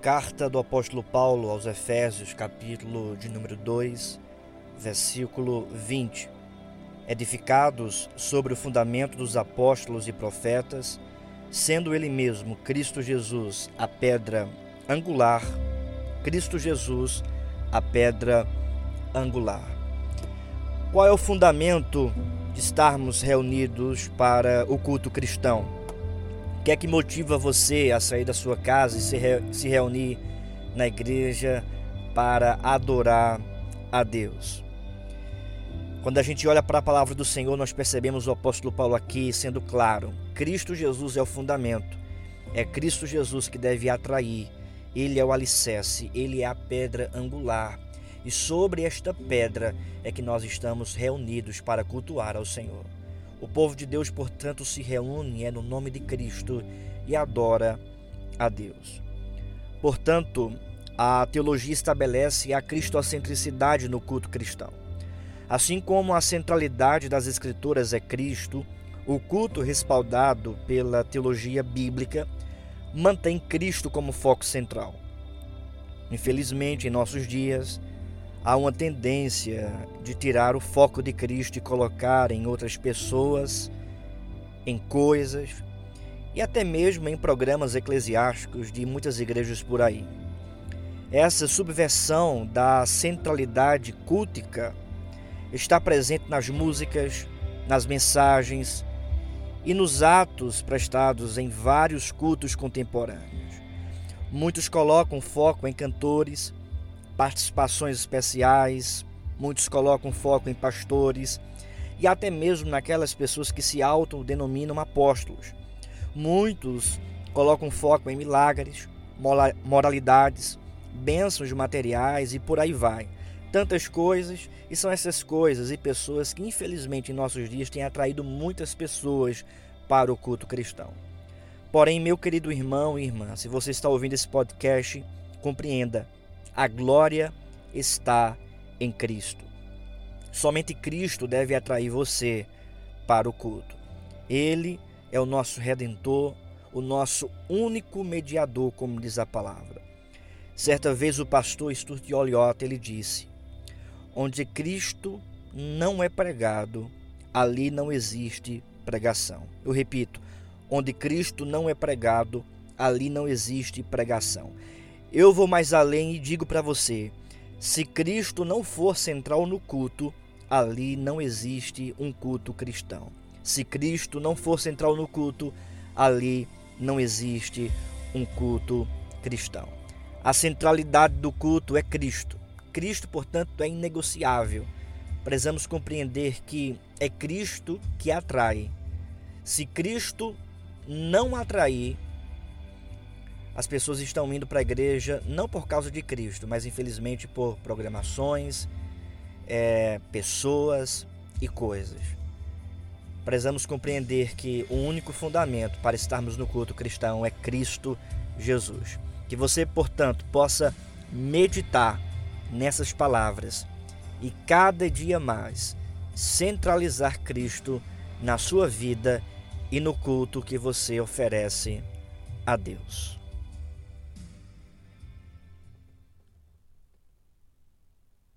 Carta do apóstolo Paulo aos Efésios, capítulo de número 2, versículo 20. Edificados sobre o fundamento dos apóstolos e profetas, sendo ele mesmo Cristo Jesus a pedra angular, Cristo Jesus a pedra angular. Qual é o fundamento de estarmos reunidos para o culto cristão? Que é que motiva você a sair da sua casa e se, re se reunir na igreja para adorar a Deus? Quando a gente olha para a palavra do Senhor, nós percebemos o apóstolo Paulo aqui sendo claro: Cristo Jesus é o fundamento, é Cristo Jesus que deve atrair, ele é o alicerce, ele é a pedra angular. E sobre esta pedra é que nós estamos reunidos para cultuar ao Senhor. O povo de Deus, portanto, se reúne é no nome de Cristo e adora a Deus. Portanto, a teologia estabelece a cristocentricidade no culto cristão. Assim como a centralidade das Escrituras é Cristo, o culto respaldado pela teologia bíblica mantém Cristo como foco central. Infelizmente, em nossos dias, há uma tendência de tirar o foco de Cristo e colocar em outras pessoas, em coisas e até mesmo em programas eclesiásticos de muitas igrejas por aí. Essa subversão da centralidade cultica está presente nas músicas, nas mensagens e nos atos prestados em vários cultos contemporâneos. Muitos colocam foco em cantores, participações especiais, muitos colocam foco em pastores e até mesmo naquelas pessoas que se autodenominam apóstolos. Muitos colocam foco em milagres, moralidades, bênçãos materiais e por aí vai. Tantas coisas, e são essas coisas e pessoas que, infelizmente, em nossos dias têm atraído muitas pessoas para o culto cristão. Porém, meu querido irmão e irmã, se você está ouvindo esse podcast, compreenda a glória está em Cristo. Somente Cristo deve atrair você para o culto. Ele é o nosso redentor, o nosso único mediador, como diz a palavra. Certa vez o pastor Stuart Oliot ele disse: Onde Cristo não é pregado, ali não existe pregação. Eu repito, onde Cristo não é pregado, ali não existe pregação. Eu vou mais além e digo para você: se Cristo não for central no culto, ali não existe um culto cristão. Se Cristo não for central no culto, ali não existe um culto cristão. A centralidade do culto é Cristo. Cristo, portanto, é inegociável. Precisamos compreender que é Cristo que atrai. Se Cristo não atrair, as pessoas estão indo para a igreja não por causa de Cristo, mas infelizmente por programações, é, pessoas e coisas. Precisamos compreender que o único fundamento para estarmos no culto cristão é Cristo Jesus. Que você, portanto, possa meditar nessas palavras e cada dia mais centralizar Cristo na sua vida e no culto que você oferece a Deus.